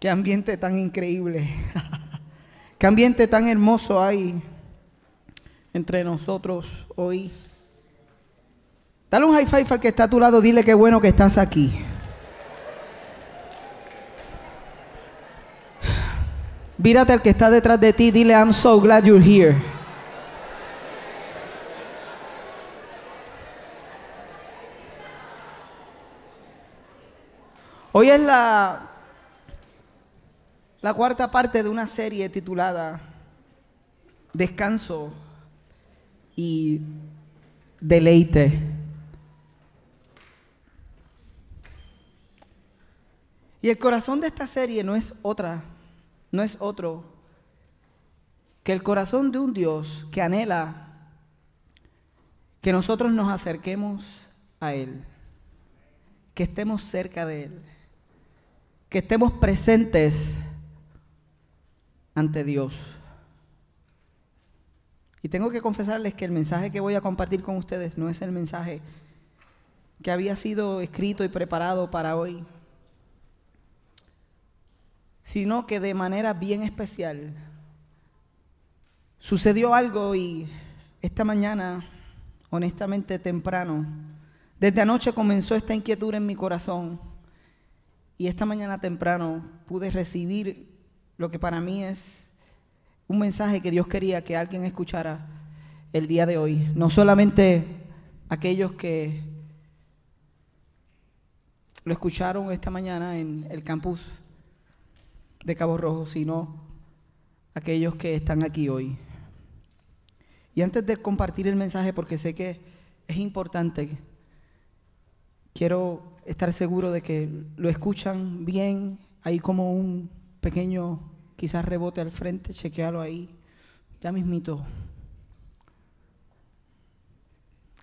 Qué ambiente tan increíble. Qué ambiente tan hermoso hay entre nosotros hoy. Dale un high five al que está a tu lado, dile qué bueno que estás aquí. Vírate al que está detrás de ti, dile I'm so glad you're here. Hoy es la la cuarta parte de una serie titulada Descanso y Deleite. Y el corazón de esta serie no es otra, no es otro que el corazón de un Dios que anhela que nosotros nos acerquemos a Él, que estemos cerca de Él, que estemos presentes ante Dios. Y tengo que confesarles que el mensaje que voy a compartir con ustedes no es el mensaje que había sido escrito y preparado para hoy, sino que de manera bien especial sucedió algo y esta mañana, honestamente temprano, desde anoche comenzó esta inquietud en mi corazón y esta mañana temprano pude recibir lo que para mí es un mensaje que Dios quería que alguien escuchara el día de hoy. No solamente aquellos que lo escucharon esta mañana en el campus de Cabo Rojo, sino aquellos que están aquí hoy. Y antes de compartir el mensaje, porque sé que es importante, quiero estar seguro de que lo escuchan bien, hay como un pequeño quizás rebote al frente, chequealo ahí, ya mismito.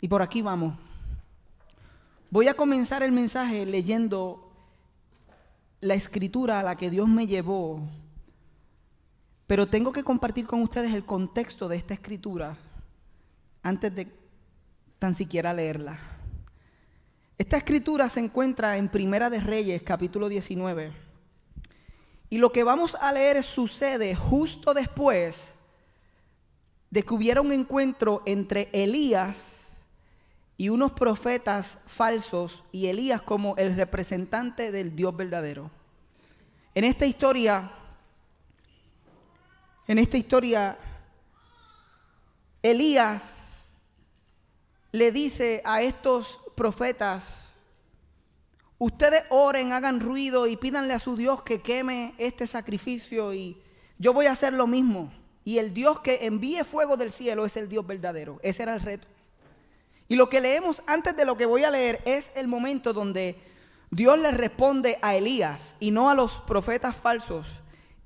Y por aquí vamos. Voy a comenzar el mensaje leyendo la escritura a la que Dios me llevó, pero tengo que compartir con ustedes el contexto de esta escritura antes de tan siquiera leerla. Esta escritura se encuentra en Primera de Reyes, capítulo 19. Y lo que vamos a leer sucede justo después de que hubiera un encuentro entre Elías y unos profetas falsos y Elías como el representante del Dios verdadero. En esta historia, en esta historia, Elías le dice a estos profetas, Ustedes oren, hagan ruido y pídanle a su Dios que queme este sacrificio y yo voy a hacer lo mismo. Y el Dios que envíe fuego del cielo es el Dios verdadero. Ese era el reto. Y lo que leemos antes de lo que voy a leer es el momento donde Dios le responde a Elías y no a los profetas falsos.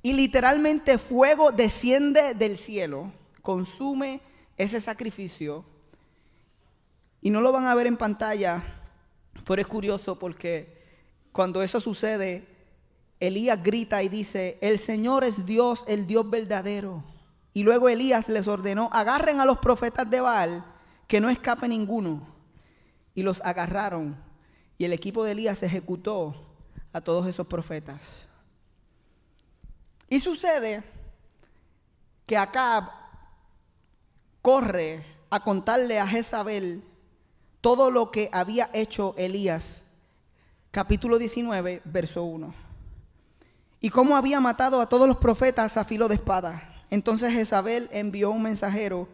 Y literalmente fuego desciende del cielo, consume ese sacrificio. Y no lo van a ver en pantalla, pero es curioso porque cuando eso sucede, Elías grita y dice, el Señor es Dios, el Dios verdadero. Y luego Elías les ordenó, agarren a los profetas de Baal, que no escape ninguno. Y los agarraron. Y el equipo de Elías ejecutó a todos esos profetas. Y sucede que Acab corre a contarle a Jezabel todo lo que había hecho Elías, capítulo 19, verso 1. Y cómo había matado a todos los profetas a filo de espada. Entonces Jezabel envió un mensajero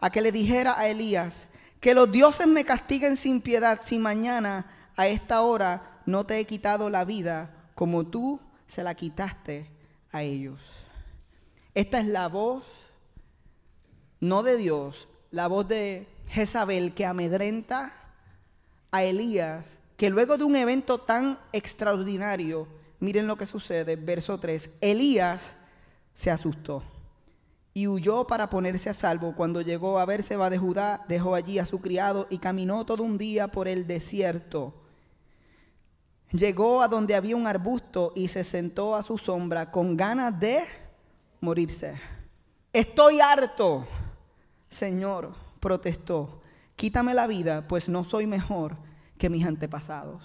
a que le dijera a Elías, que los dioses me castiguen sin piedad si mañana a esta hora no te he quitado la vida como tú se la quitaste a ellos. Esta es la voz, no de Dios, la voz de Jezabel que amedrenta a Elías, que luego de un evento tan extraordinario miren lo que sucede, verso 3. Elías se asustó y huyó para ponerse a salvo. Cuando llegó a va de Judá, dejó allí a su criado y caminó todo un día por el desierto. Llegó a donde había un arbusto y se sentó a su sombra con ganas de morirse. Estoy harto, Señor, protestó. Quítame la vida, pues no soy mejor que mis antepasados.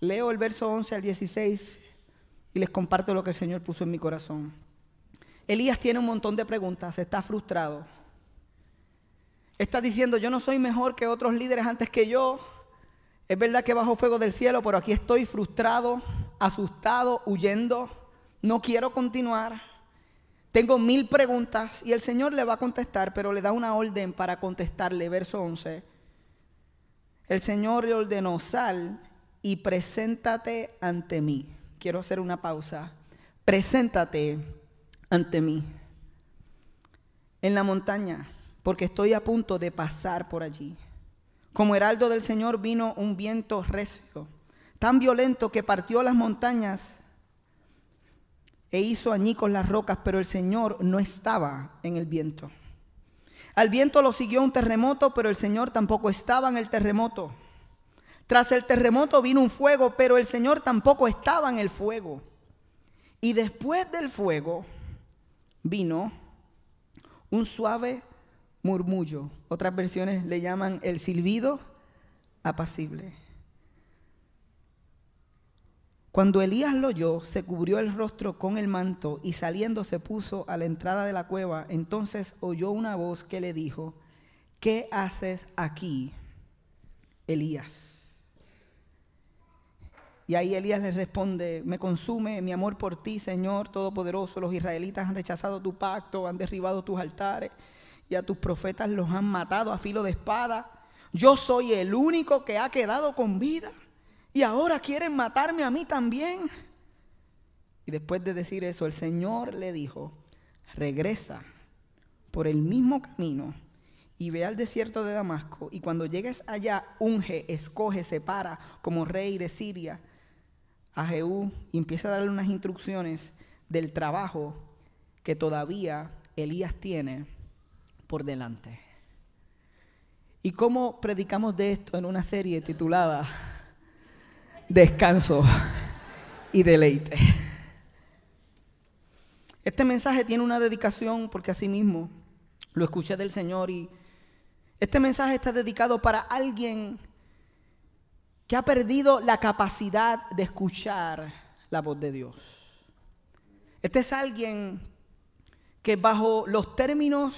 Leo el verso 11 al 16 y les comparto lo que el Señor puso en mi corazón. Elías tiene un montón de preguntas, está frustrado. Está diciendo, yo no soy mejor que otros líderes antes que yo. Es verdad que bajo fuego del cielo, pero aquí estoy frustrado, asustado, huyendo. No quiero continuar. Tengo mil preguntas y el Señor le va a contestar, pero le da una orden para contestarle. Verso 11. El Señor le ordenó, sal y preséntate ante mí. Quiero hacer una pausa. Preséntate ante mí. En la montaña porque estoy a punto de pasar por allí. Como heraldo del Señor vino un viento recio, tan violento que partió las montañas e hizo añicos las rocas, pero el Señor no estaba en el viento. Al viento lo siguió un terremoto, pero el Señor tampoco estaba en el terremoto. Tras el terremoto vino un fuego, pero el Señor tampoco estaba en el fuego. Y después del fuego vino un suave murmullo. Otras versiones le llaman el silbido apacible. Cuando Elías lo oyó, se cubrió el rostro con el manto y saliendo se puso a la entrada de la cueva. Entonces oyó una voz que le dijo, ¿qué haces aquí, Elías? Y ahí Elías le responde, me consume mi amor por ti, Señor Todopoderoso. Los israelitas han rechazado tu pacto, han derribado tus altares y a tus profetas los han matado a filo de espada. Yo soy el único que ha quedado con vida y ahora quieren matarme a mí también. Y después de decir eso, el Señor le dijo, regresa por el mismo camino y ve al desierto de Damasco y cuando llegues allá, unge, escoge, separa como rey de Siria a Jehú y empieza a darle unas instrucciones del trabajo que todavía Elías tiene por delante. ¿Y cómo predicamos de esto en una serie titulada Descanso y deleite? Este mensaje tiene una dedicación porque así mismo lo escuché del Señor y este mensaje está dedicado para alguien que ha perdido la capacidad de escuchar la voz de Dios. Este es alguien que bajo los términos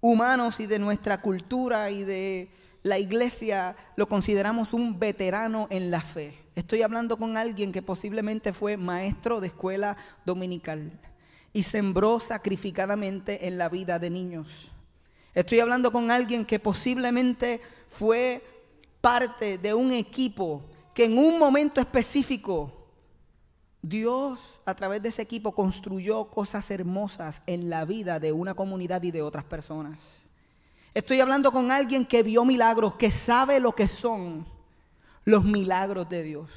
humanos y de nuestra cultura y de la iglesia lo consideramos un veterano en la fe. Estoy hablando con alguien que posiblemente fue maestro de escuela dominical y sembró sacrificadamente en la vida de niños. Estoy hablando con alguien que posiblemente fue parte de un equipo que en un momento específico Dios a través de ese equipo construyó cosas hermosas en la vida de una comunidad y de otras personas. Estoy hablando con alguien que vio milagros, que sabe lo que son los milagros de Dios.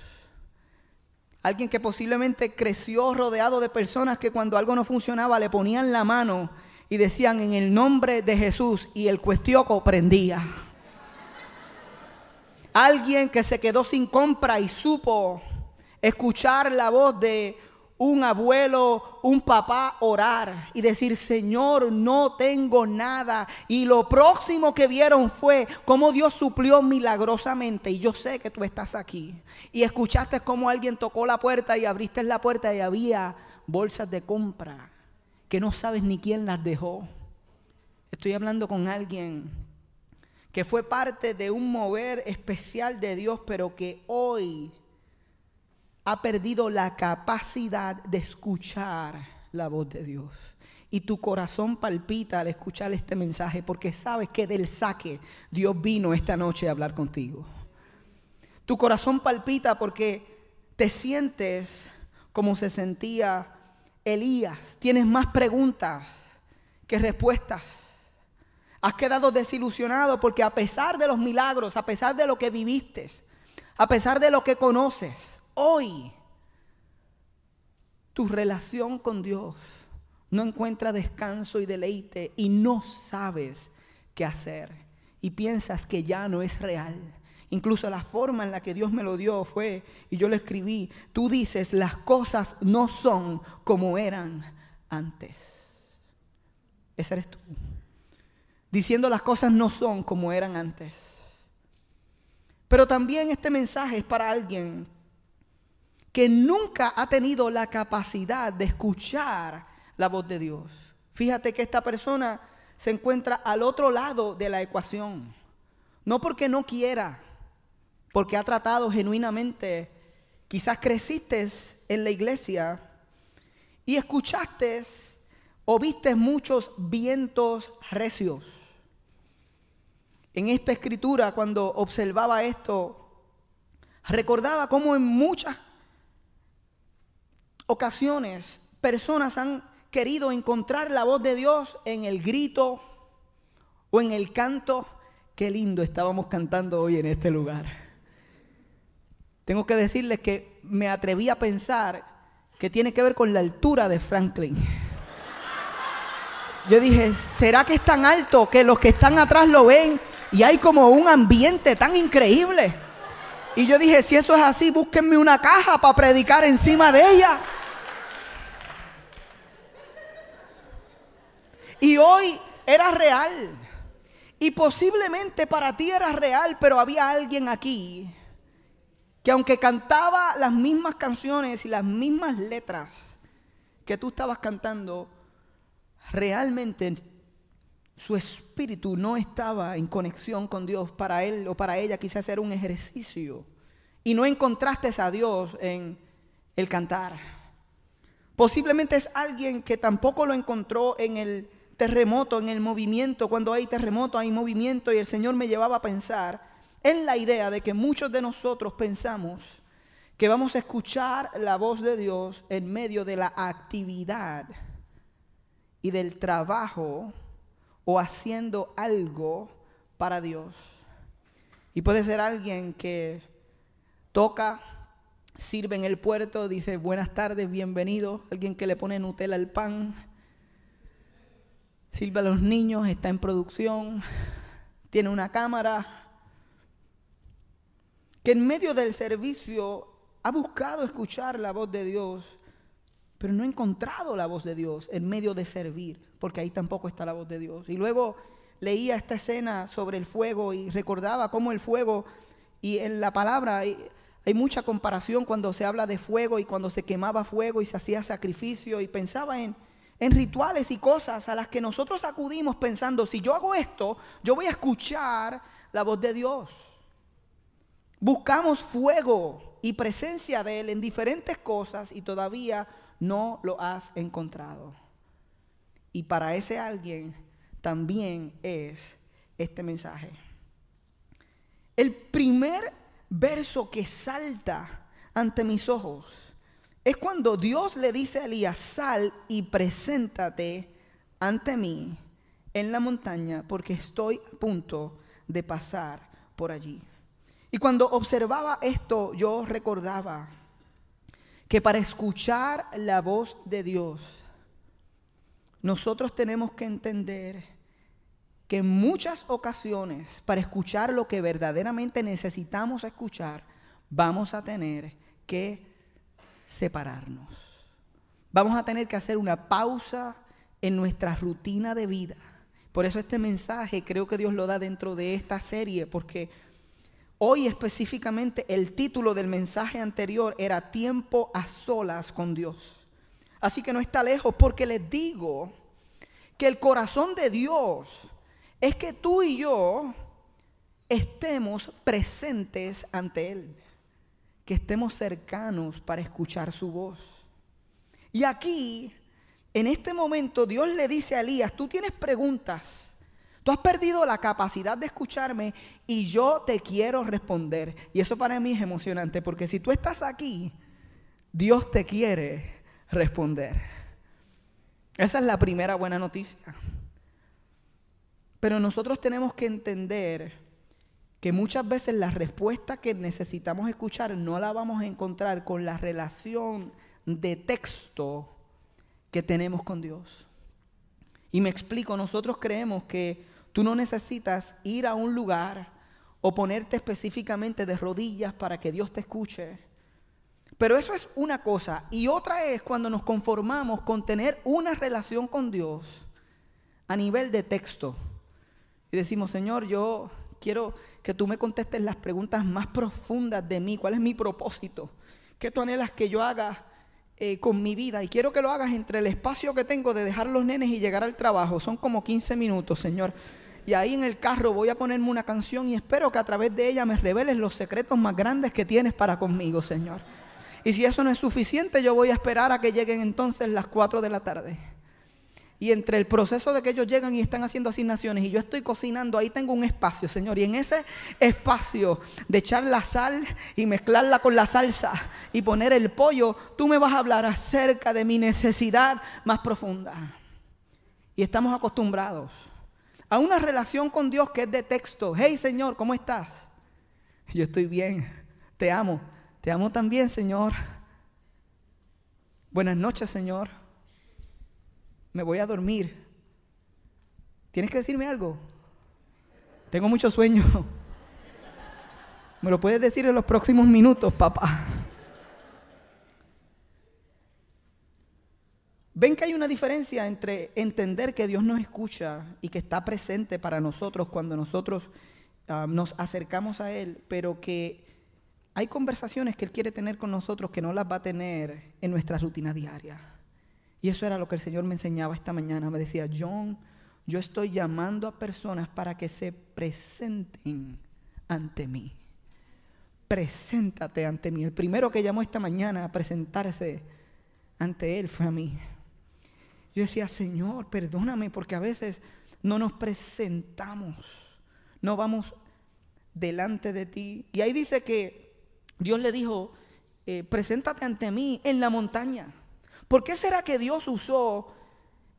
Alguien que posiblemente creció rodeado de personas que cuando algo no funcionaba le ponían la mano y decían en el nombre de Jesús y el cuestioco prendía. Alguien que se quedó sin compra y supo escuchar la voz de un abuelo, un papá orar y decir, Señor, no tengo nada. Y lo próximo que vieron fue cómo Dios suplió milagrosamente. Y yo sé que tú estás aquí. Y escuchaste cómo alguien tocó la puerta y abriste la puerta y había bolsas de compra que no sabes ni quién las dejó. Estoy hablando con alguien que fue parte de un mover especial de Dios, pero que hoy ha perdido la capacidad de escuchar la voz de Dios. Y tu corazón palpita al escuchar este mensaje porque sabes que del saque Dios vino esta noche a hablar contigo. Tu corazón palpita porque te sientes como se sentía Elías. Tienes más preguntas que respuestas. Has quedado desilusionado porque a pesar de los milagros, a pesar de lo que viviste, a pesar de lo que conoces, hoy tu relación con Dios no encuentra descanso y deleite y no sabes qué hacer y piensas que ya no es real. Incluso la forma en la que Dios me lo dio fue, y yo lo escribí, tú dices, las cosas no son como eran antes. Ese eres tú diciendo las cosas no son como eran antes. Pero también este mensaje es para alguien que nunca ha tenido la capacidad de escuchar la voz de Dios. Fíjate que esta persona se encuentra al otro lado de la ecuación. No porque no quiera, porque ha tratado genuinamente. Quizás creciste en la iglesia y escuchaste o viste muchos vientos recios en esta escritura, cuando observaba esto, recordaba cómo en muchas ocasiones personas han querido encontrar la voz de Dios en el grito o en el canto. Qué lindo estábamos cantando hoy en este lugar. Tengo que decirles que me atreví a pensar que tiene que ver con la altura de Franklin. Yo dije, ¿será que es tan alto que los que están atrás lo ven y hay como un ambiente tan increíble. Y yo dije, si eso es así, búsquenme una caja para predicar encima de ella. Y hoy era real. Y posiblemente para ti era real, pero había alguien aquí que aunque cantaba las mismas canciones y las mismas letras que tú estabas cantando, realmente su espíritu no estaba en conexión con Dios, para él o para ella quizás era un ejercicio. Y no encontraste a Dios en el cantar. Posiblemente es alguien que tampoco lo encontró en el terremoto, en el movimiento. Cuando hay terremoto hay movimiento y el Señor me llevaba a pensar en la idea de que muchos de nosotros pensamos que vamos a escuchar la voz de Dios en medio de la actividad y del trabajo o haciendo algo para Dios. Y puede ser alguien que toca, sirve en el puerto, dice buenas tardes, bienvenido, alguien que le pone Nutella al pan, sirve a los niños, está en producción, tiene una cámara, que en medio del servicio ha buscado escuchar la voz de Dios, pero no ha encontrado la voz de Dios en medio de servir porque ahí tampoco está la voz de Dios. Y luego leía esta escena sobre el fuego y recordaba cómo el fuego, y en la palabra hay, mucha comparación cuando se habla de fuego y cuando se quemaba fuego y se hacía sacrificio y pensaba en, en rituales y cosas a las que nosotros acudimos pensando, si yo hago esto, yo voy a escuchar la voz de Dios. Buscamos fuego y presencia de Él en diferentes cosas y todavía no lo has encontrado. Y para ese alguien también es este mensaje. El primer verso que salta ante mis ojos es cuando Dios le dice a Elías, sal y preséntate ante mí en la montaña porque estoy a punto de pasar por allí. Y cuando observaba esto, yo recordaba que para escuchar la voz de Dios, nosotros tenemos que entender que en muchas ocasiones, para escuchar lo que verdaderamente necesitamos escuchar, vamos a tener que separarnos. Vamos a tener que hacer una pausa en nuestra rutina de vida. Por eso este mensaje creo que Dios lo da dentro de esta serie, porque hoy específicamente el título del mensaje anterior era Tiempo a solas con Dios. Así que no está lejos porque les digo que el corazón de Dios es que tú y yo estemos presentes ante Él, que estemos cercanos para escuchar su voz. Y aquí, en este momento, Dios le dice a Elías, tú tienes preguntas, tú has perdido la capacidad de escucharme y yo te quiero responder. Y eso para mí es emocionante, porque si tú estás aquí, Dios te quiere responder. Esa es la primera buena noticia. Pero nosotros tenemos que entender que muchas veces la respuesta que necesitamos escuchar no la vamos a encontrar con la relación de texto que tenemos con Dios. Y me explico, nosotros creemos que tú no necesitas ir a un lugar o ponerte específicamente de rodillas para que Dios te escuche. Pero eso es una cosa. Y otra es cuando nos conformamos con tener una relación con Dios a nivel de texto. Y decimos, Señor, yo quiero que tú me contestes las preguntas más profundas de mí. ¿Cuál es mi propósito? ¿Qué tú anhelas que yo haga eh, con mi vida? Y quiero que lo hagas entre el espacio que tengo de dejar los nenes y llegar al trabajo. Son como 15 minutos, Señor. Y ahí en el carro voy a ponerme una canción y espero que a través de ella me reveles los secretos más grandes que tienes para conmigo, Señor. Y si eso no es suficiente, yo voy a esperar a que lleguen entonces las 4 de la tarde. Y entre el proceso de que ellos llegan y están haciendo asignaciones y yo estoy cocinando, ahí tengo un espacio, Señor. Y en ese espacio de echar la sal y mezclarla con la salsa y poner el pollo, tú me vas a hablar acerca de mi necesidad más profunda. Y estamos acostumbrados a una relación con Dios que es de texto. Hey Señor, ¿cómo estás? Yo estoy bien, te amo. Te amo también, Señor. Buenas noches, Señor me voy a dormir. ¿Tienes que decirme algo? Tengo mucho sueño. Me lo puedes decir en los próximos minutos, papá. Ven que hay una diferencia entre entender que Dios nos escucha y que está presente para nosotros cuando nosotros ah, nos acercamos a Él, pero que hay conversaciones que Él quiere tener con nosotros que no las va a tener en nuestra rutina diaria. Y eso era lo que el Señor me enseñaba esta mañana. Me decía, John, yo estoy llamando a personas para que se presenten ante mí. Preséntate ante mí. El primero que llamó esta mañana a presentarse ante Él fue a mí. Yo decía, Señor, perdóname porque a veces no nos presentamos, no vamos delante de ti. Y ahí dice que Dios le dijo, eh, preséntate ante mí en la montaña. ¿Por qué será que Dios usó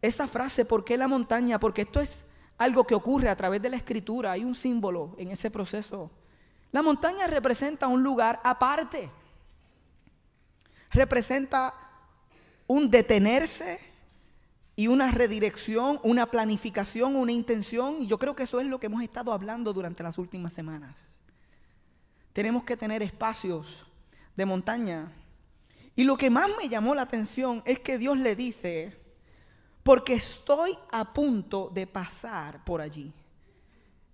esa frase, ¿por qué la montaña? Porque esto es algo que ocurre a través de la escritura, hay un símbolo en ese proceso. La montaña representa un lugar aparte, representa un detenerse y una redirección, una planificación, una intención. Y yo creo que eso es lo que hemos estado hablando durante las últimas semanas. Tenemos que tener espacios de montaña y lo que más me llamó la atención es que Dios le dice, porque estoy a punto de pasar por allí.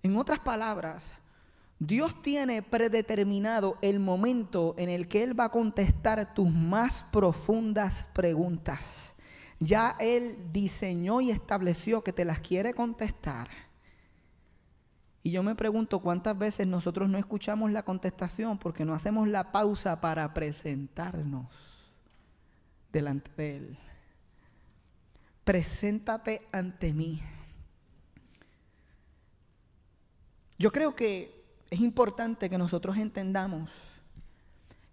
En otras palabras, Dios tiene predeterminado el momento en el que Él va a contestar tus más profundas preguntas. Ya Él diseñó y estableció que te las quiere contestar. Y yo me pregunto cuántas veces nosotros no escuchamos la contestación porque no hacemos la pausa para presentarnos delante de Él. Preséntate ante mí. Yo creo que es importante que nosotros entendamos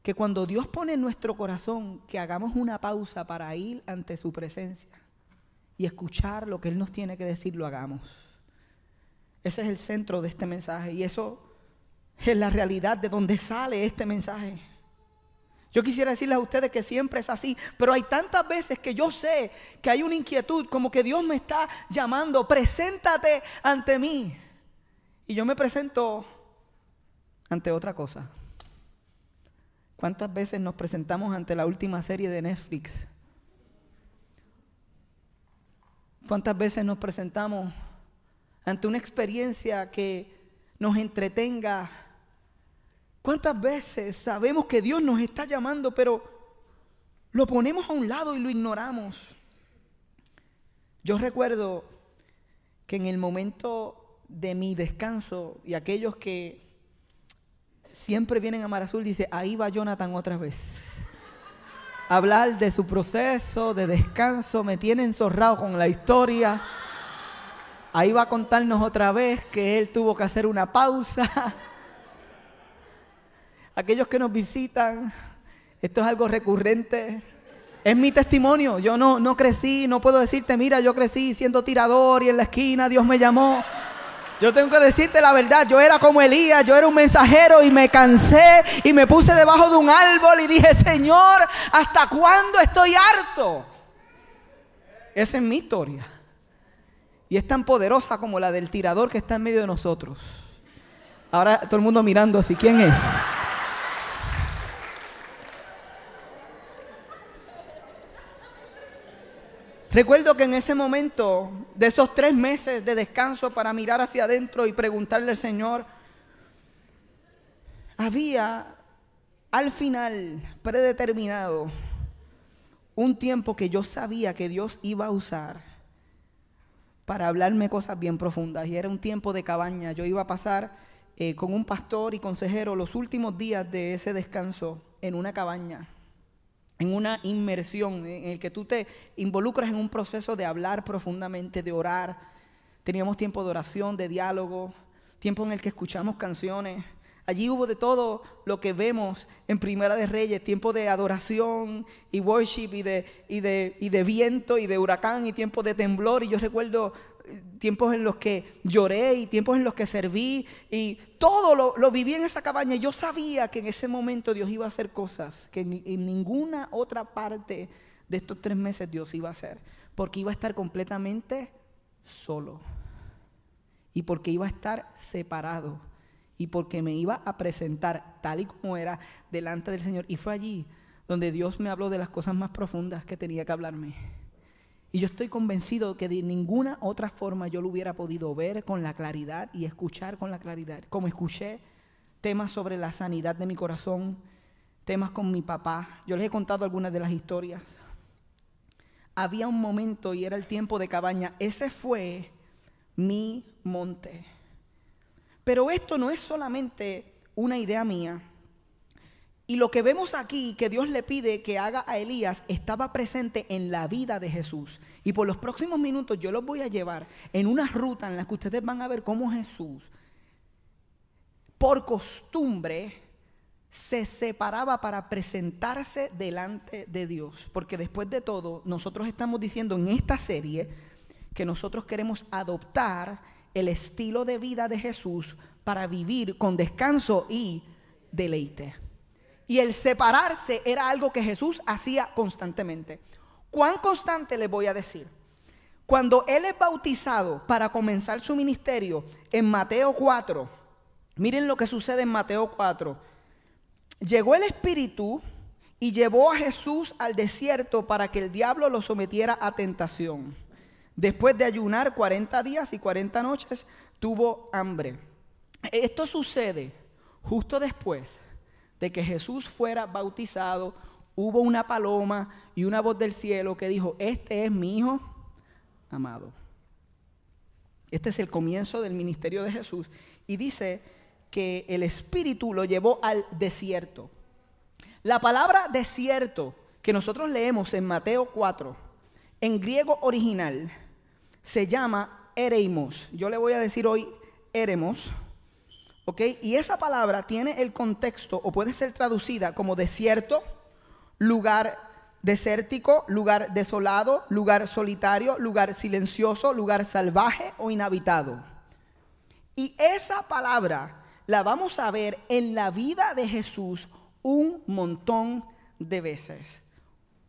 que cuando Dios pone en nuestro corazón que hagamos una pausa para ir ante su presencia y escuchar lo que Él nos tiene que decir, lo hagamos. Ese es el centro de este mensaje y eso es la realidad de donde sale este mensaje. Yo quisiera decirles a ustedes que siempre es así, pero hay tantas veces que yo sé que hay una inquietud, como que Dios me está llamando, preséntate ante mí. Y yo me presento ante otra cosa. ¿Cuántas veces nos presentamos ante la última serie de Netflix? ¿Cuántas veces nos presentamos ante una experiencia que nos entretenga ¿Cuántas veces sabemos que Dios nos está llamando, pero lo ponemos a un lado y lo ignoramos? Yo recuerdo que en el momento de mi descanso y aquellos que siempre vienen a Mar Azul, dice, ahí va Jonathan otra vez. Hablar de su proceso de descanso, me tiene enzorrado con la historia. Ahí va a contarnos otra vez que él tuvo que hacer una pausa aquellos que nos visitan, esto es algo recurrente. Es mi testimonio. Yo no, no crecí, no puedo decirte, mira, yo crecí siendo tirador y en la esquina Dios me llamó. Yo tengo que decirte la verdad, yo era como Elías, yo era un mensajero y me cansé y me puse debajo de un árbol y dije, Señor, ¿hasta cuándo estoy harto? Esa es mi historia. Y es tan poderosa como la del tirador que está en medio de nosotros. Ahora todo el mundo mirando así, ¿quién es? Recuerdo que en ese momento, de esos tres meses de descanso para mirar hacia adentro y preguntarle al Señor, había al final predeterminado un tiempo que yo sabía que Dios iba a usar para hablarme cosas bien profundas. Y era un tiempo de cabaña. Yo iba a pasar eh, con un pastor y consejero los últimos días de ese descanso en una cabaña en una inmersión en el que tú te involucras en un proceso de hablar profundamente, de orar. Teníamos tiempo de oración, de diálogo, tiempo en el que escuchamos canciones. Allí hubo de todo lo que vemos en Primera de Reyes, tiempo de adoración y worship y de, y de, y de viento y de huracán y tiempo de temblor. Y yo recuerdo tiempos en los que lloré y tiempos en los que serví y todo lo, viví en esa cabaña. Yo sabía que en ese momento Dios iba a hacer cosas que en ninguna otra parte de estos tres meses Dios iba a hacer, porque iba a estar completamente solo y porque iba a estar separado y porque me iba a presentar tal y como era delante del Señor. Y fue allí donde Dios me habló de las cosas más profundas que tenía que hablarme. Y yo estoy convencido que de ninguna otra forma yo lo hubiera podido ver con la claridad y escuchar con la claridad. Como escuché temas sobre la sanidad de mi corazón, temas con mi papá. Yo les he contado algunas de las historias. Había un momento y era el tiempo de cabaña. Ese fue mi monte. Pero esto no es solamente una idea mía. Y lo que vemos aquí que Dios le pide que haga a Elías estaba presente en la vida de Jesús. Y por los próximos minutos yo los voy a llevar en una ruta en la que ustedes van a ver cómo Jesús, por costumbre, se separaba para presentarse delante de Dios. Porque después de todo, nosotros estamos diciendo en esta serie que nosotros queremos adoptar el estilo de vida de Jesús para vivir con descanso y deleite. Y el separarse era algo que Jesús hacía constantemente. ¿Cuán constante les voy a decir? Cuando Él es bautizado para comenzar su ministerio en Mateo 4, miren lo que sucede en Mateo 4. Llegó el Espíritu y llevó a Jesús al desierto para que el diablo lo sometiera a tentación. Después de ayunar 40 días y 40 noches, tuvo hambre. Esto sucede justo después de que Jesús fuera bautizado, hubo una paloma y una voz del cielo que dijo, este es mi Hijo amado. Este es el comienzo del ministerio de Jesús. Y dice que el Espíritu lo llevó al desierto. La palabra desierto que nosotros leemos en Mateo 4, en griego original, se llama ereimos. Yo le voy a decir hoy eremos ¿Ok? Y esa palabra tiene el contexto o puede ser traducida como desierto, lugar desértico, lugar desolado, lugar solitario, lugar silencioso, lugar salvaje o inhabitado. Y esa palabra la vamos a ver en la vida de Jesús un montón de veces.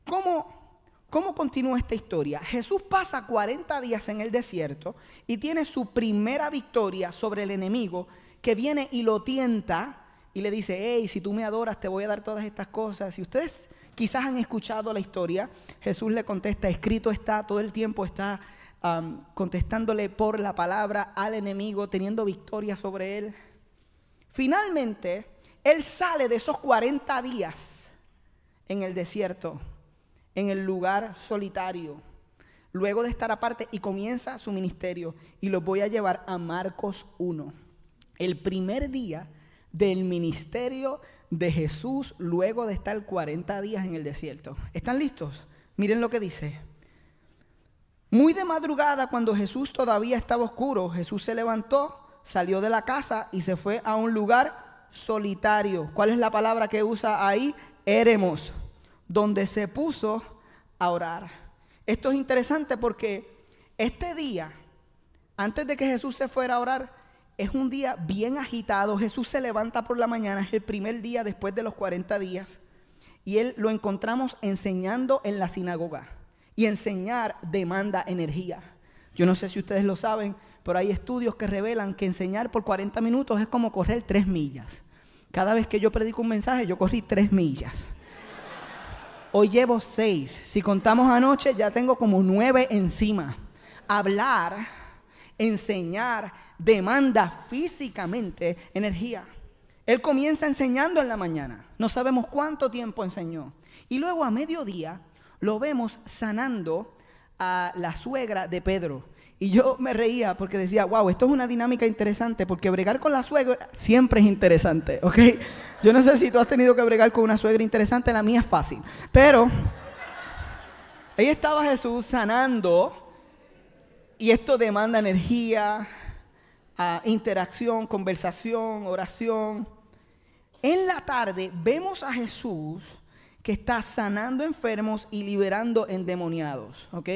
¿Cómo, cómo continúa esta historia? Jesús pasa 40 días en el desierto y tiene su primera victoria sobre el enemigo que viene y lo tienta y le dice, hey, si tú me adoras te voy a dar todas estas cosas. Si ustedes quizás han escuchado la historia, Jesús le contesta, escrito está, todo el tiempo está contestándole por la palabra al enemigo, teniendo victoria sobre él. Finalmente, él sale de esos 40 días en el desierto, en el lugar solitario, luego de estar aparte y comienza su ministerio. Y lo voy a llevar a Marcos 1 el primer día del ministerio de Jesús luego de estar 40 días en el desierto. ¿Están listos? Miren lo que dice. Muy de madrugada, cuando Jesús todavía estaba oscuro, Jesús se levantó, salió de la casa y se fue a un lugar solitario. ¿Cuál es la palabra que usa ahí? Eremos, donde se puso a orar. Esto es interesante porque este día antes de que Jesús se fuera a orar, es un día bien agitado. Jesús se levanta por la mañana, es el primer día después de los 40 días. Y él lo encontramos enseñando en la sinagoga. Y enseñar demanda energía. Yo no sé si ustedes lo saben, pero hay estudios que revelan que enseñar por 40 minutos es como correr 3 millas. Cada vez que yo predico un mensaje, yo corrí 3 millas. Hoy llevo 6. Si contamos anoche, ya tengo como 9 encima. Hablar, enseñar, demanda físicamente energía. Él comienza enseñando en la mañana. No sabemos cuánto tiempo enseñó. Y luego a mediodía lo vemos sanando a la suegra de Pedro. Y yo me reía porque decía, wow, esto es una dinámica interesante, porque bregar con la suegra siempre es interesante, ¿ok? Yo no sé si tú has tenido que bregar con una suegra interesante, la mía es fácil. Pero ahí estaba Jesús sanando, y esto demanda energía, ah, interacción, conversación, oración. En la tarde vemos a Jesús que está sanando enfermos y liberando endemoniados, ¿ok?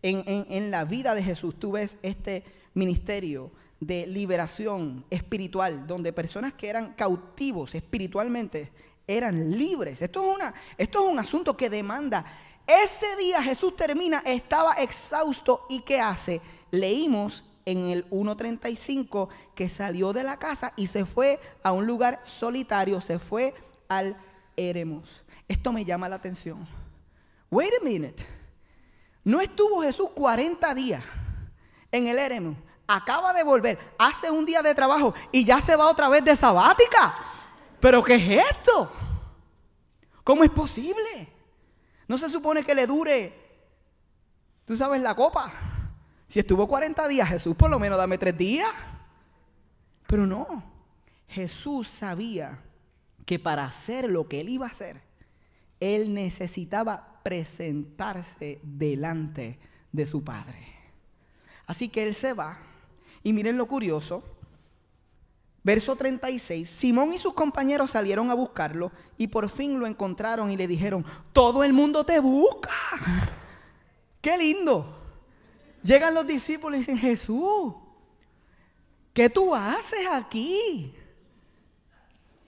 En, la vida de Jesús tú ves este ministerio de liberación espiritual, donde personas que eran cautivos espiritualmente eran libres. Esto es, una, esto es un asunto que demanda. Ese día Jesús termina, estaba exhausto y ¿qué hace? Leímos en el 1.35 que salió de la casa y se fue a un lugar solitario, se fue al Eremos. Esto me llama la atención. Wait a minute. No estuvo Jesús 40 días en el Eremos. Acaba de volver, hace un día de trabajo y ya se va otra vez de sabática. ¿Pero qué es esto? ¿Cómo es posible? No se supone que le dure, tú sabes, la copa. Si estuvo 40 días, Jesús, por lo menos dame tres días. Pero no, Jesús sabía que para hacer lo que él iba a hacer, él necesitaba presentarse delante de su Padre. Así que él se va. Y miren lo curioso. Verso 36, Simón y sus compañeros salieron a buscarlo y por fin lo encontraron y le dijeron, todo el mundo te busca. Qué lindo. Llegan los discípulos y dicen, Jesús, ¿qué tú haces aquí?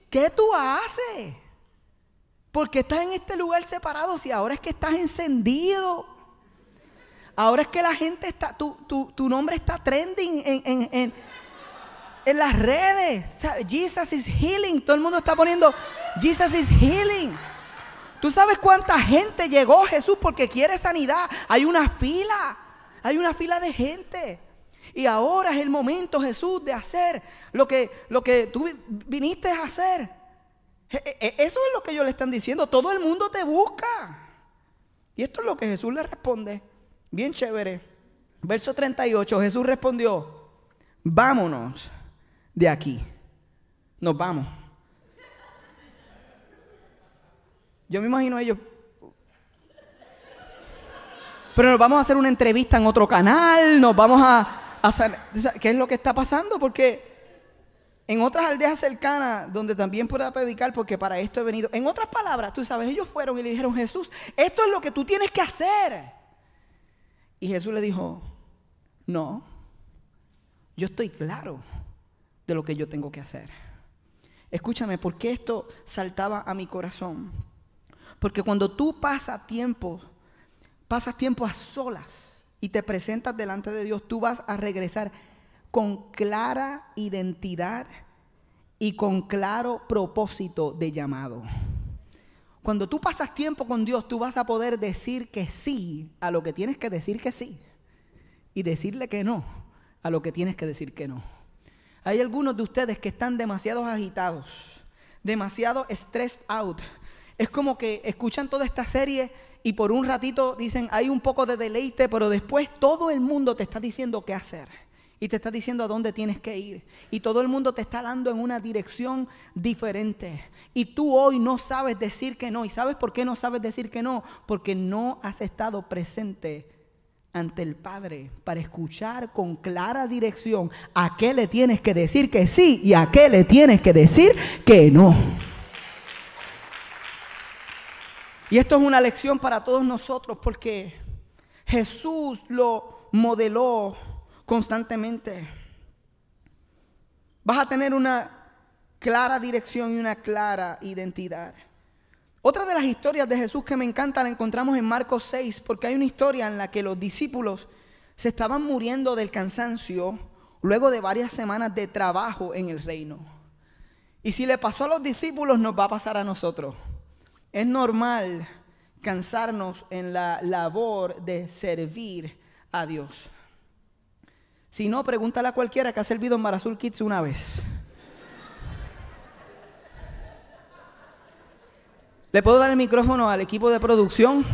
¿Qué tú haces? Porque estás en este lugar separado si ahora es que estás encendido. Ahora es que la gente está, tu, tu, nombre está trending en, en, en, las redes. Jesus is healing. Todo el mundo está poniendo Jesus is healing. ¿Tú sabes cuánta gente llegó Jesús porque quiere sanidad? Hay una fila. Hay una fila de gente. Y ahora es el momento, Jesús, de hacer lo que, lo que tú viniste a hacer. E, e, eso es lo que ellos le están diciendo. Todo el mundo te busca. Y esto es lo que Jesús le responde. Bien chévere. Verso 38, Jesús respondió, vámonos de aquí. Nos vamos. Yo me imagino a ellos, pero nos vamos a hacer una entrevista en otro canal, nos vamos a, hacer... ¿Qué es lo que está pasando? Porque en otras aldeas cercanas donde también pueda predicar, porque para esto he venido. En otras palabras, tú sabes, ellos fueron y le dijeron, Jesús, esto es lo que tú tienes que hacer. Y Jesús le dijo, no, yo estoy claro de lo que yo tengo que hacer. Escúchame, ¿por qué esto saltaba a mi corazón? Porque cuando tú pasas tiempo pasas tiempo a solas y te presentas delante de Dios, tú vas a regresar con clara identidad y con claro propósito de llamado. Cuando tú pasas tiempo con Dios, tú vas a poder decir que sí a lo que tienes que decir que sí y decirle que no a lo que tienes que decir que no. Hay algunos de ustedes que están demasiado agitados, demasiado stressed out. Es como que escuchan toda esta serie y por un ratito dicen, hay un poco de deleite, pero después todo el mundo te está diciendo qué hacer. Y te está diciendo a dónde tienes que ir. Y todo el mundo te está dando en una dirección diferente. Y tú hoy no sabes decir que no. ¿Y sabes por qué no sabes decir que no? Porque no has estado presente ante el Padre para escuchar con clara dirección a qué le tienes que decir que sí y a qué le tienes que decir que no. Y esto es una lección para todos nosotros porque Jesús lo modeló constantemente. Vas a tener una clara dirección y una clara identidad. Otra de las historias de Jesús que me encanta la encontramos en Marcos 6, porque hay una historia en la que los discípulos se estaban muriendo del cansancio luego de varias semanas de trabajo en el reino. Y si le pasó a los discípulos, nos va a pasar a nosotros. Es normal cansarnos en la labor de servir a Dios. Si no, pregúntale a cualquiera que ha servido en Marazul Kids una vez. Le puedo dar el micrófono al equipo de producción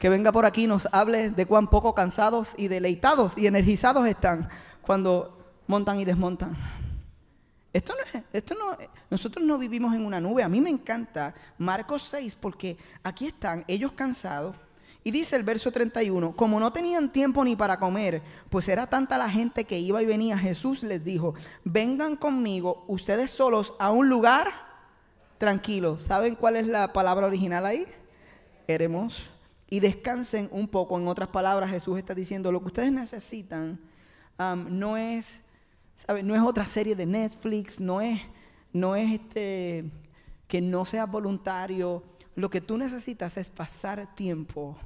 que venga por aquí y nos hable de cuán poco cansados y deleitados y energizados están cuando montan y desmontan. Esto no es, esto no, nosotros no vivimos en una nube. A mí me encanta Marcos 6 porque aquí están ellos cansados. Y dice el verso 31, como no tenían tiempo ni para comer, pues era tanta la gente que iba y venía, Jesús les dijo, vengan conmigo ustedes solos a un lugar tranquilo. ¿Saben cuál es la palabra original ahí? Hermoso. Y descansen un poco. En otras palabras, Jesús está diciendo, lo que ustedes necesitan no es no es otra serie de Netflix, no es, no es este, que no seas voluntario. Lo que tú necesitas es pasar tiempo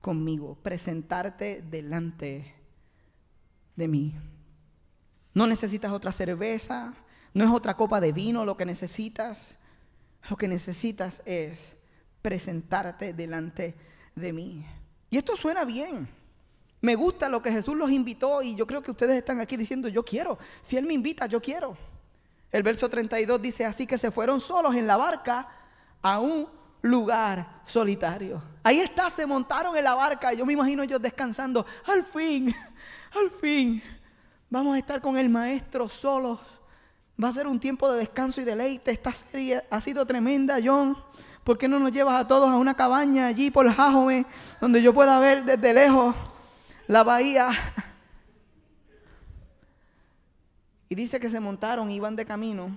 conmigo, presentarte delante de mí. No necesitas otra cerveza, no es otra copa de vino lo que necesitas. Lo que necesitas es presentarte delante de mí. Y esto suena bien. Me gusta lo que Jesús los invitó y yo creo que ustedes están aquí diciendo, yo quiero. Si Él me invita, yo quiero. El verso 32 dice, así que se fueron solos en la barca a un lugar solitario. Ahí está, se montaron en la barca. Yo me imagino ellos descansando. Al fin, al fin, vamos a estar con el maestro solos. Va a ser un tiempo de descanso y deleite. Esta serie ha sido tremenda, John. ¿Por qué no nos llevas a todos a una cabaña allí por Jajome, donde yo pueda ver desde lejos la bahía. Y dice que se montaron, iban de camino,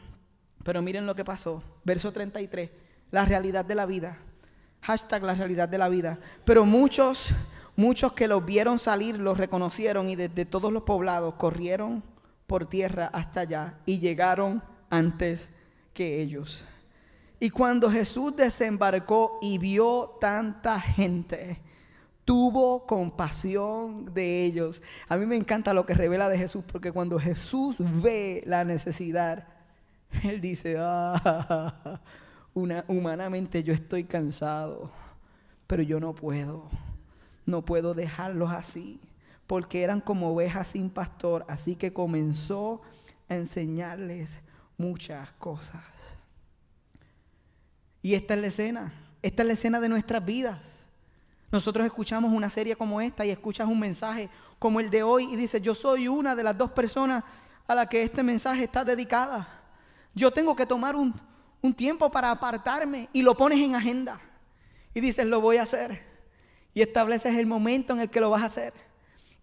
pero miren lo que pasó. Verso 33, la realidad de la vida. Hashtag la realidad de la vida. Pero muchos, muchos que los vieron salir, los reconocieron y desde todos los poblados corrieron por tierra hasta allá y llegaron antes que ellos. Y cuando Jesús desembarcó y vio tanta gente, tuvo compasión de ellos. A mí me encanta lo que revela de Jesús, porque cuando Jesús ve la necesidad, Él dice, ah, una, humanamente yo estoy cansado, pero yo no puedo, no puedo dejarlos así, porque eran como ovejas sin pastor, así que comenzó a enseñarles muchas cosas. Y esta es la escena, esta es la escena de nuestras vidas. Nosotros escuchamos una serie como esta y escuchas un mensaje como el de hoy y dices, yo soy una de las dos personas a la que este mensaje está dedicada. Yo tengo que tomar un, un tiempo para apartarme y lo pones en agenda. Y dices, lo voy a hacer. Y estableces el momento en el que lo vas a hacer.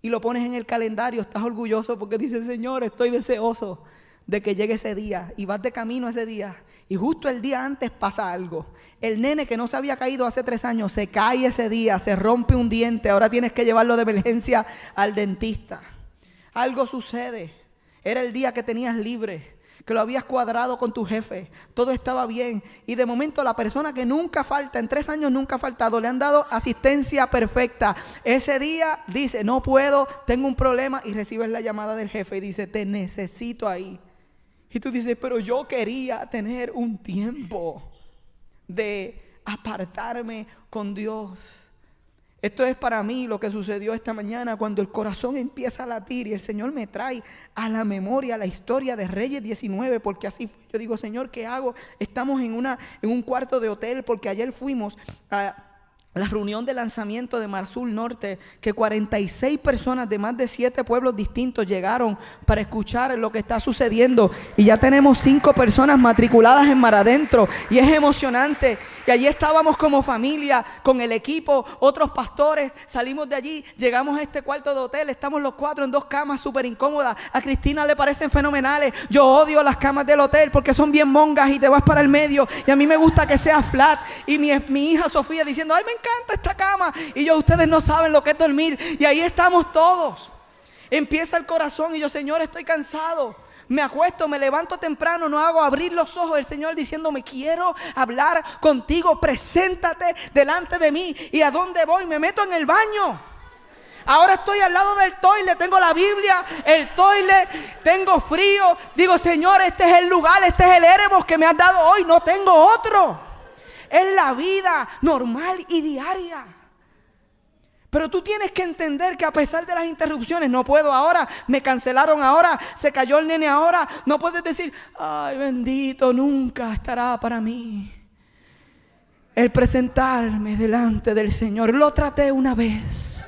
Y lo pones en el calendario, estás orgulloso porque dices, Señor, estoy deseoso de que llegue ese día. Y vas de camino ese día y justo el día antes pasa algo. El nene que no se había caído hace tres años se cae ese día, se rompe un diente, ahora tienes que llevarlo de emergencia al dentista. Algo sucede. Era el día que tenías libre, que lo habías cuadrado con tu jefe, todo estaba bien. Y de momento la persona que nunca falta, en tres años nunca ha faltado, le han dado asistencia perfecta. Ese día dice, no puedo, tengo un problema y recibes la llamada del jefe y dice, te necesito ahí. Y tú dices, pero yo quería tener un tiempo de apartarme con Dios. Esto es para mí lo que sucedió esta mañana cuando el corazón empieza a latir y el Señor me trae a la memoria la historia de Reyes 19, porque así fue. Yo digo, Señor, ¿qué hago? Estamos en, una, en un cuarto de hotel porque ayer fuimos a la reunión de lanzamiento de Marzul Norte, que 46 personas de más de 7 pueblos distintos llegaron para escuchar lo que está sucediendo. Y ya tenemos 5 personas matriculadas en Mar Adentro. Y es emocionante. Y allí estábamos como familia, con el equipo, otros pastores. Salimos de allí, llegamos a este cuarto de hotel. Estamos los cuatro en dos camas súper incómodas. A Cristina le parecen fenomenales. Yo odio las camas del hotel porque son bien mongas y te vas para el medio. Y a mí me gusta que sea flat. Y mi, mi hija Sofía diciendo, ay, me encanta esta cama. Y yo, ustedes no saben lo que es dormir. Y ahí estamos todos. Empieza el corazón y yo, Señor, estoy cansado. Me acuesto, me levanto temprano, no hago abrir los ojos. El Señor diciéndome, quiero hablar contigo, preséntate delante de mí. ¿Y a dónde voy? Me meto en el baño. Ahora estoy al lado del toilet, tengo la Biblia, el toilet, tengo frío. Digo, Señor, este es el lugar, este es el éremos que me has dado hoy, no tengo otro. Es la vida normal y diaria. Pero tú tienes que entender que a pesar de las interrupciones, no puedo ahora, me cancelaron ahora, se cayó el nene ahora, no puedes decir, ay bendito, nunca estará para mí. El presentarme delante del Señor, lo traté una vez.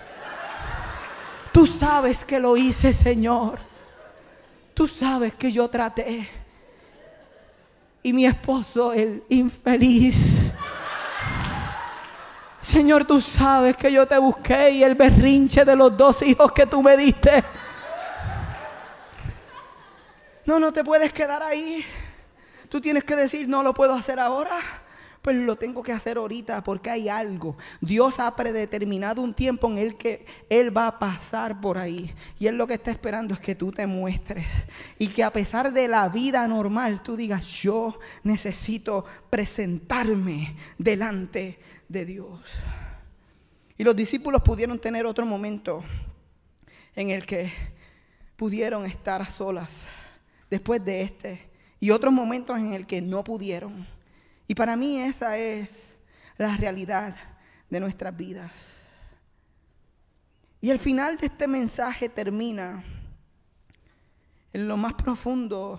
Tú sabes que lo hice, Señor. Tú sabes que yo traté. Y mi esposo, el infeliz, Señor, tú sabes que yo te busqué y el berrinche de los dos hijos que tú me diste. No, no te puedes quedar ahí. Tú tienes que decir, no lo puedo hacer ahora. Pues lo tengo que hacer ahorita porque hay algo. Dios ha predeterminado un tiempo en el que Él va a pasar por ahí. Y Él lo que está esperando es que tú te muestres. Y que a pesar de la vida normal, tú digas, yo necesito presentarme delante de Dios. Y los discípulos pudieron tener otro momento en el que pudieron estar a solas después de este. Y otros momentos en el que no pudieron. Y para mí esa es la realidad de nuestras vidas. Y el final de este mensaje termina en lo más profundo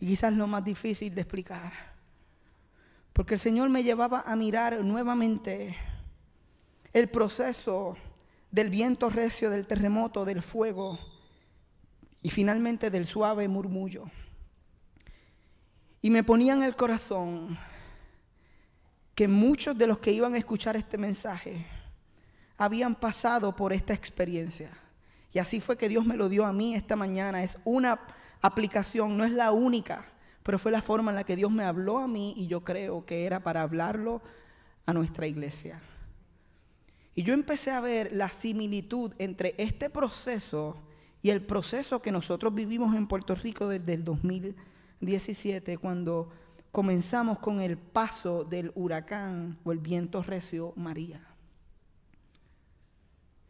y quizás lo más difícil de explicar. Porque el Señor me llevaba a mirar nuevamente el proceso del viento recio, del terremoto, del fuego y finalmente del suave murmullo. Y me ponía en el corazón que muchos de los que iban a escuchar este mensaje habían pasado por esta experiencia. Y así fue que Dios me lo dio a mí esta mañana. Es una aplicación, no es la única pero fue la forma en la que Dios me habló a mí y yo creo que era para hablarlo a nuestra iglesia. Y yo empecé a ver la similitud entre este proceso y el proceso que nosotros vivimos en Puerto Rico desde el 2017, cuando comenzamos con el paso del huracán o el viento recio María.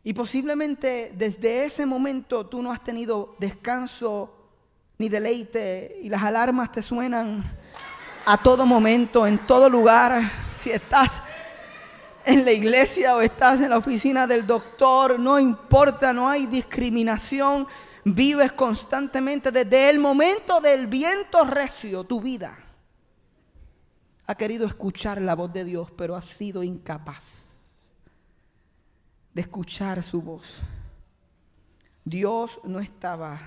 Y posiblemente desde ese momento tú no has tenido descanso ni deleite y las alarmas te suenan a todo momento, en todo lugar. Si estás en la iglesia o estás en la oficina del doctor, no importa, no hay discriminación. Vives constantemente desde el momento del viento recio, tu vida ha querido escuchar la voz de Dios, pero ha sido incapaz de escuchar su voz. Dios no estaba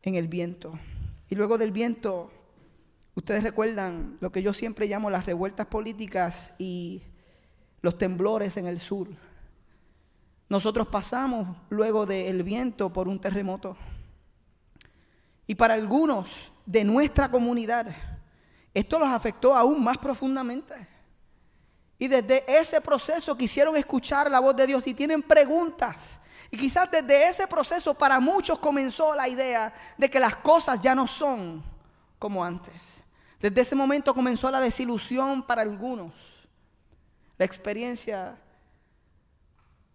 en el viento. Y luego del viento, ustedes recuerdan lo que yo siempre llamo las revueltas políticas y los temblores en el sur. Nosotros pasamos luego del viento por un terremoto. Y para algunos de nuestra comunidad, esto los afectó aún más profundamente. Y desde ese proceso quisieron escuchar la voz de Dios. y tienen preguntas, y quizás desde ese proceso para muchos comenzó la idea de que las cosas ya no son como antes. Desde ese momento comenzó la desilusión para algunos. La experiencia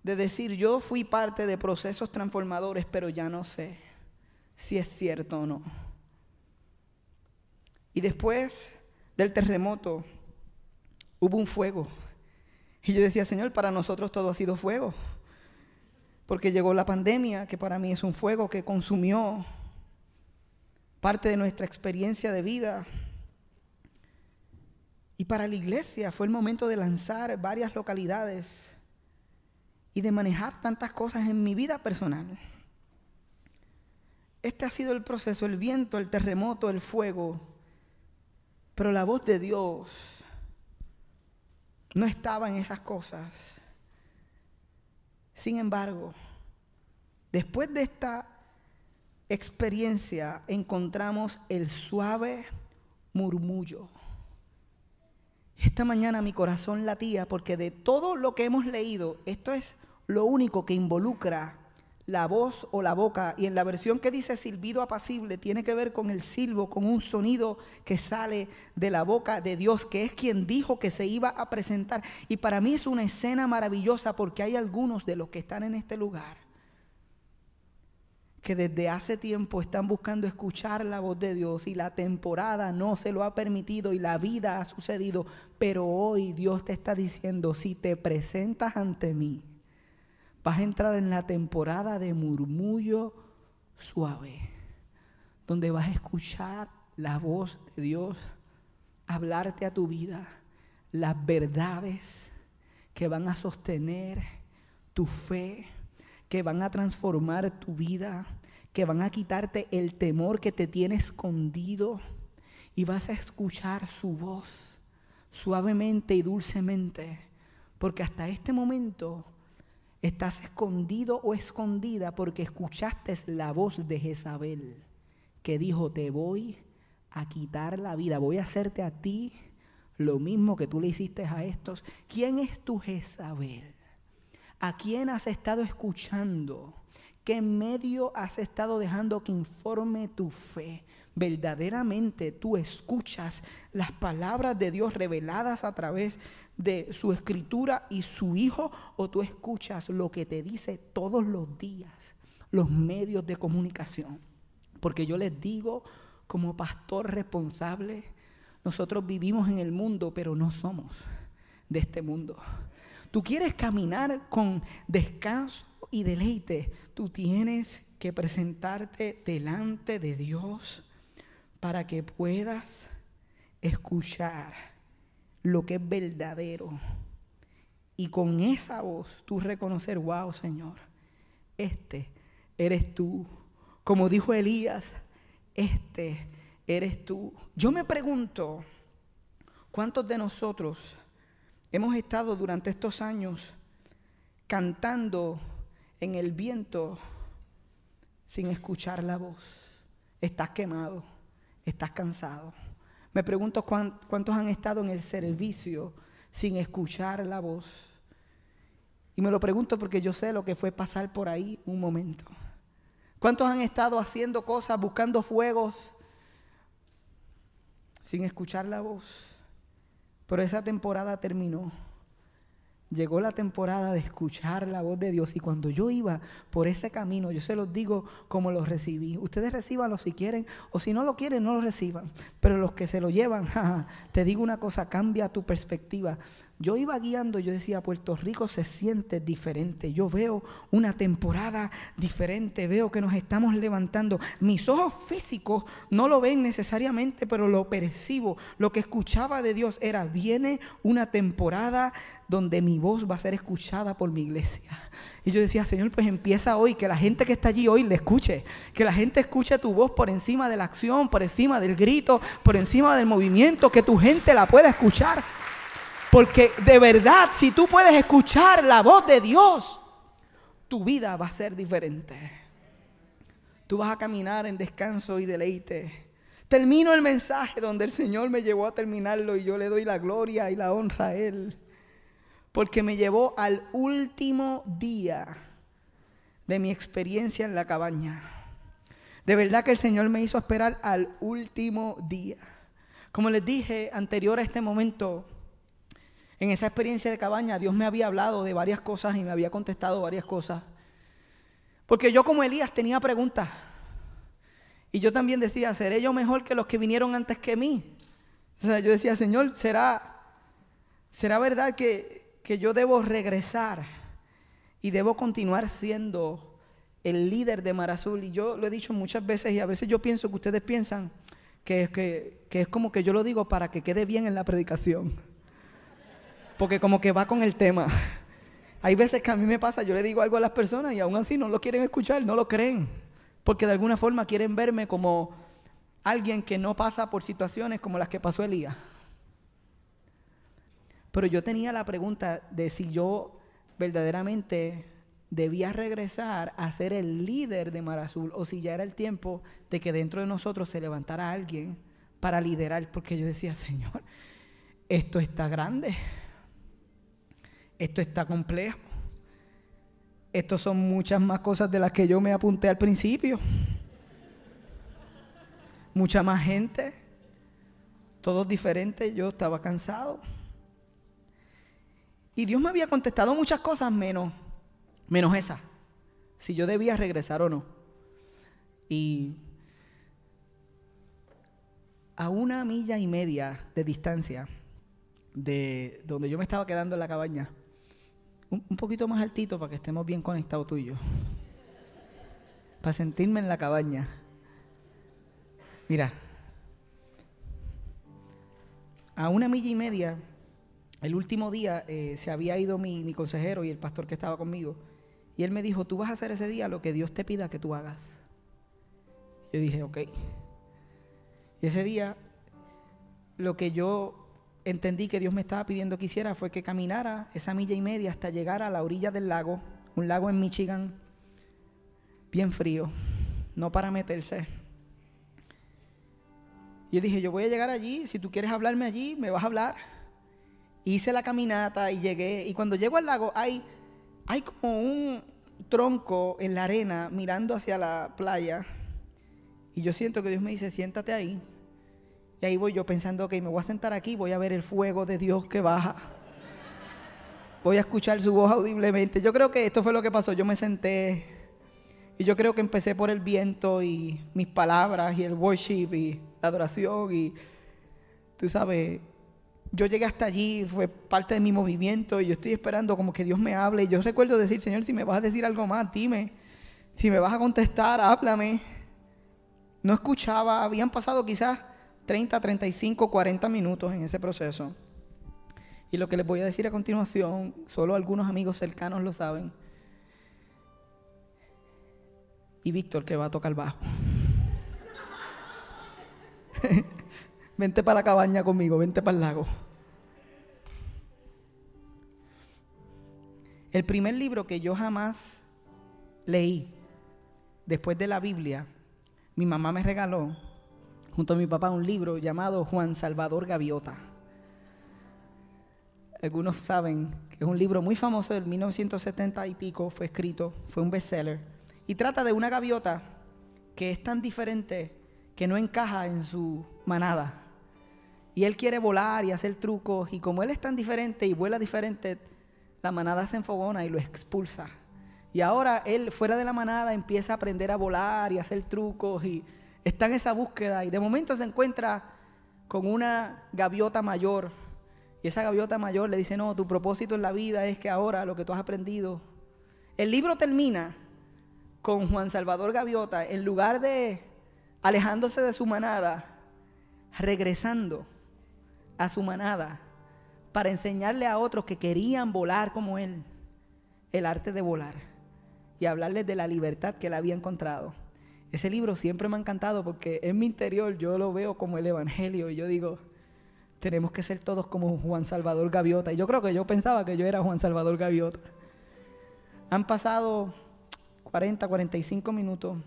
de decir yo fui parte de procesos transformadores, pero ya no sé si es cierto o no. Y después del terremoto hubo un fuego. Y yo decía, Señor, para nosotros todo ha sido fuego porque llegó la pandemia, que para mí es un fuego que consumió parte de nuestra experiencia de vida. Y para la iglesia fue el momento de lanzar varias localidades y de manejar tantas cosas en mi vida personal. Este ha sido el proceso, el viento, el terremoto, el fuego. Pero la voz de Dios no estaba en esas cosas. Sin embargo, después de esta experiencia encontramos el suave murmullo. Esta mañana mi corazón latía porque de todo lo que hemos leído, esto es lo único que involucra la voz o la boca. Y en la versión que dice silbido apacible tiene que ver con el silbo, con un sonido que sale de la boca de Dios, que es quien dijo que se iba a presentar. Y para mí es una escena maravillosa porque hay algunos de los que están en este lugar que desde hace tiempo están buscando escuchar la voz de Dios y la temporada no se lo ha permitido y la vida ha sucedido, pero hoy Dios te está diciendo, si te presentas ante mí, vas a entrar en la temporada de murmullo suave, donde vas a escuchar la voz de Dios hablarte a tu vida, las verdades que van a sostener tu fe que van a transformar tu vida, que van a quitarte el temor que te tiene escondido y vas a escuchar su voz suavemente y dulcemente, porque hasta este momento estás escondido o escondida porque escuchaste la voz de Jezabel que dijo, te voy a quitar la vida, voy a hacerte a ti lo mismo que tú le hiciste a estos. ¿Quién es tu Jezabel? ¿A quién has estado escuchando? ¿Qué medio has estado dejando que informe tu fe? Verdaderamente tú escuchas las palabras de Dios reveladas a través de su escritura y su Hijo o tú escuchas lo que te dice todos los días los medios de comunicación. Porque yo les digo, como pastor responsable, nosotros vivimos en el mundo, pero no somos de este mundo tú quieres caminar con descanso y deleite, tú tienes que presentarte delante de Dios para que puedas escuchar lo que es verdadero. Y con esa voz tú reconocer, wow Señor, este eres tú. Como dijo Elías, este eres tú. Yo me pregunto, ¿cuántos de nosotros Hemos estado durante estos años cantando en el viento sin escuchar la voz. Estás quemado, estás cansado. Me pregunto cuántos han estado en el servicio sin escuchar la voz. Y me lo pregunto porque yo sé lo que fue pasar por ahí un momento. ¿Cuántos han estado haciendo cosas, buscando fuegos, sin escuchar la voz? Pero esa temporada terminó. Llegó la temporada de escuchar la voz de Dios y cuando yo iba por ese camino, yo se los digo como los recibí. Ustedes recibanlo si quieren o si no lo quieren, no lo reciban. Pero los que se lo llevan, te digo una cosa, cambia tu perspectiva. Yo iba guiando, yo decía, Puerto Rico se siente diferente. Yo veo una temporada diferente, veo que nos estamos levantando. Mis ojos físicos no lo ven necesariamente, pero lo percibo. Lo que escuchaba de Dios era, viene una temporada donde mi voz va a ser escuchada por mi iglesia. Y yo decía, Señor, pues empieza hoy, que la gente que está allí hoy le escuche, que la gente escuche tu voz por encima de la acción, por encima del grito, por encima del movimiento, que tu gente la pueda escuchar. Porque de verdad, si tú puedes escuchar la voz de Dios, tu vida va a ser diferente. Tú vas a caminar en descanso y deleite. Termino el mensaje donde el Señor me llevó a terminarlo y yo le doy la gloria y la honra a Él. Porque me llevó al último día de mi experiencia en la cabaña. De verdad que el Señor me hizo esperar al último día. Como les dije anterior a este momento, en esa experiencia de cabaña, Dios me había hablado de varias cosas y me había contestado varias cosas. Porque yo como Elías tenía preguntas. Y yo también decía, ¿seré yo mejor que los que vinieron antes que mí? O sea, yo decía, Señor, ¿será, será verdad que, que yo debo regresar y debo continuar siendo el líder de Mar Azul? Y yo lo he dicho muchas veces y a veces yo pienso que ustedes piensan que, que, que es como que yo lo digo para que quede bien en la predicación porque como que va con el tema. Hay veces que a mí me pasa, yo le digo algo a las personas y aún así no lo quieren escuchar, no lo creen, porque de alguna forma quieren verme como alguien que no pasa por situaciones como las que pasó Elías. Pero yo tenía la pregunta de si yo verdaderamente debía regresar a ser el líder de Mar Azul o si ya era el tiempo de que dentro de nosotros se levantara alguien para liderar, porque yo decía, Señor, esto está grande esto está complejo. Estos son muchas más cosas de las que yo me apunté al principio. Mucha más gente. Todos diferentes. Yo estaba cansado. Y Dios me había contestado muchas cosas menos, menos esa. Si yo debía regresar o no. Y a una milla y media de distancia de donde yo me estaba quedando en la cabaña, un, poquito más altito para que estemos bien conectados tú y yo, para sentirme en la cabaña. Mira, a una milla y media, el último día eh, se había ido mi, consejero y el pastor que estaba conmigo, y él me dijo, tú vas a hacer ese día lo que Dios te pida que tú hagas. Yo dije, ok. Y ese día, lo que yo entendí que Dios me estaba pidiendo que hiciera fue que caminara esa milla y media hasta llegar a la orilla del lago, un lago en Michigan, bien frío, no para meterse. Yo dije, yo voy a llegar allí, si tú quieres hablarme allí, me vas a hablar. Hice la caminata y llegué, y cuando llego al lago hay, hay como un tronco en la arena mirando hacia la playa, y yo siento que Dios me dice, siéntate ahí. Y ahí voy yo pensando, ok, me voy a sentar aquí, voy a ver el fuego de Dios que baja. Voy a escuchar su voz audiblemente. Yo creo que esto fue lo que pasó. Yo me senté y yo creo que empecé por el viento y mis palabras y el worship y la adoración y tú sabes, yo llegué hasta allí, fue parte de mi movimiento y yo estoy esperando como que Dios me hable. Yo recuerdo decir, Señor, si me vas a decir algo más, dime. Si me vas a contestar, háblame. No escuchaba, habían pasado quizás 30, 35, 40 minutos en ese proceso. Y lo que les voy a decir a continuación, solo algunos amigos cercanos lo saben. Y Víctor que va a tocar bajo. vente para la cabaña conmigo, vente para el lago. El primer libro que yo jamás leí después de la Biblia, mi mamá me regaló junto a mi papá un libro llamado Juan Salvador Gaviota. Algunos saben que es un libro muy famoso del 1970 y pico, fue escrito, fue un bestseller. Y trata de una gaviota que es tan diferente que no encaja en su manada. Y él quiere volar y hacer trucos y como él es tan diferente y vuela diferente, la manada se enfogona y lo expulsa. Y ahora él fuera de la manada empieza a aprender a volar y a hacer trucos y está en esa búsqueda y de momento se encuentra con una gaviota mayor. Y esa gaviota mayor le dice, no, tu propósito en la vida es que ahora lo que tú has aprendido. El libro termina con Juan Salvador Gaviota, en lugar de alejándose de su manada, regresando a su manada para enseñarle a otros que querían volar como él el arte de volar y hablarles de la libertad que él había encontrado. Ese libro siempre me ha encantado porque en mi interior yo lo veo como el Evangelio y yo digo, tenemos que ser todos como Juan Salvador Gaviota. Y yo creo que yo pensaba que yo era Juan Salvador Gaviota. Han pasado 40, 45 minutos.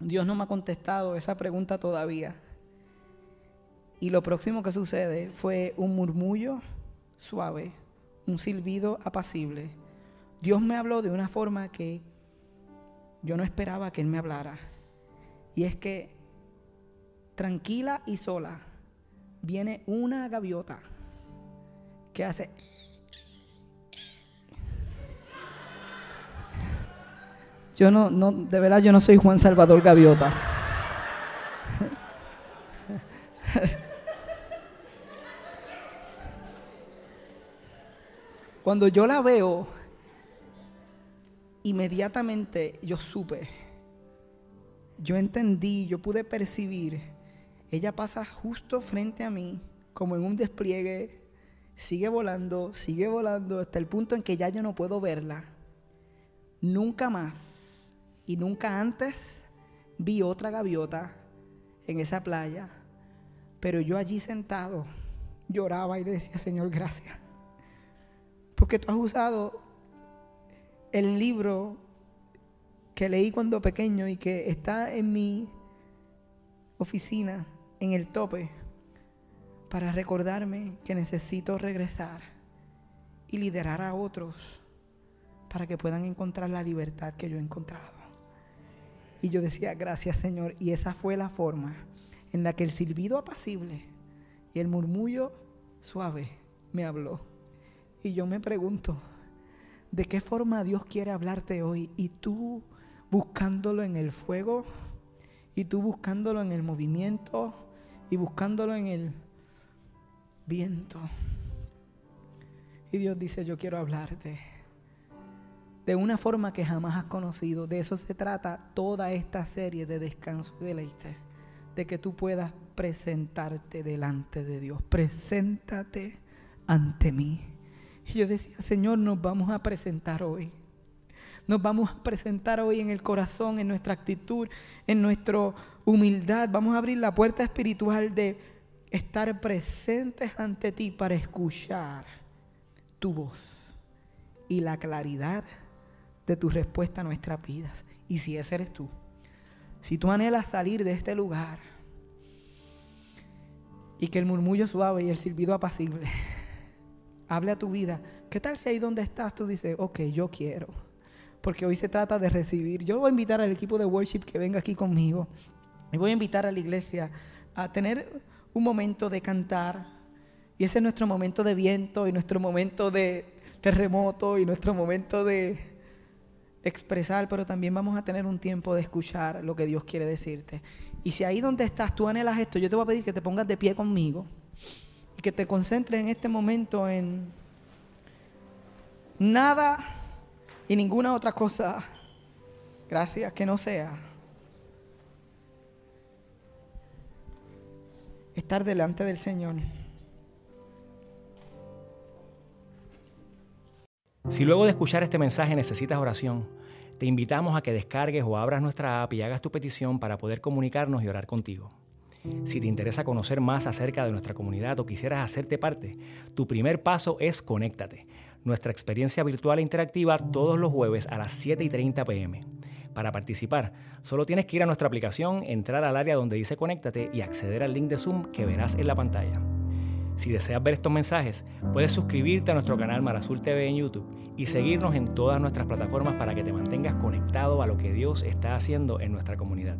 Dios no me ha contestado esa pregunta todavía. Y lo próximo que sucede fue un murmullo suave, un silbido apacible. Dios me habló de una forma que yo no esperaba que Él me hablara. Y es que tranquila y sola viene una gaviota que hace... Yo no, no, de verdad yo no soy Juan Salvador Gaviota. Cuando yo la veo, inmediatamente yo supe yo entendí, yo pude percibir, ella pasa justo frente a mí, como en un despliegue, sigue volando, sigue volando, hasta el punto en que ya yo no puedo verla. Nunca más. Y nunca antes vi otra gaviota en esa playa, pero yo allí sentado lloraba y le decía, Señor, gracias, porque tú has usado el libro que leí cuando pequeño y que está en mi oficina, en el tope, para recordarme que necesito regresar y liderar a otros para que puedan encontrar la libertad que yo he encontrado. Y yo decía, gracias Señor. Y esa fue la forma en la que el silbido apacible y el murmullo suave me habló. Y yo me pregunto, ¿de qué forma Dios quiere hablarte hoy? Y tú buscándolo en el fuego, y tú buscándolo en el movimiento, y buscándolo en el viento. Y Dios dice, yo quiero hablarte de una forma que jamás has conocido. De eso se trata toda esta serie de descanso y deleite. De que tú puedas presentarte delante de Dios. Preséntate ante mí. Y yo decía, Señor, nos vamos a presentar hoy. Nos vamos a presentar hoy en el corazón, en nuestra actitud, en nuestra humildad. Vamos a abrir la puerta espiritual de estar presentes ante ti para escuchar tu voz y la claridad de tu respuesta a nuestras vidas. Y si ese eres tú, si tú anhelas salir de este lugar y que el murmullo suave y el silbido apacible hable a tu vida, ¿qué tal si ahí donde estás tú dices, ok, yo quiero? Porque hoy se trata de recibir. Yo voy a invitar al equipo de worship que venga aquí conmigo y voy a invitar a la iglesia a tener un momento de cantar. Y ese es nuestro momento de viento y nuestro momento de terremoto y nuestro momento de expresar, pero también vamos a tener un tiempo de escuchar lo que Dios quiere decirte. Y si ahí donde estás tú anhelas esto, yo te voy a pedir que te pongas de pie conmigo que te concentres en este momento en nada y ninguna otra cosa. Gracias, que no sea. Estar delante del Señor. Si luego de escuchar este mensaje necesitas oración, te invitamos a que descargues o abras nuestra app y hagas tu petición para poder comunicarnos y orar contigo. Si te interesa conocer más acerca de nuestra comunidad o quisieras hacerte parte, tu primer paso es Conéctate, nuestra experiencia virtual e interactiva todos los jueves a las 7 y 30 pm. Para participar, solo tienes que ir a nuestra aplicación, entrar al área donde dice Conéctate y acceder al link de Zoom que verás en la pantalla. Si deseas ver estos mensajes, puedes suscribirte a nuestro canal Marazul TV en YouTube y seguirnos en todas nuestras plataformas para que te mantengas conectado a lo que Dios está haciendo en nuestra comunidad.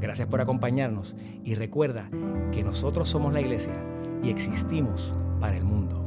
Gracias por acompañarnos y recuerda que nosotros somos la iglesia y existimos para el mundo.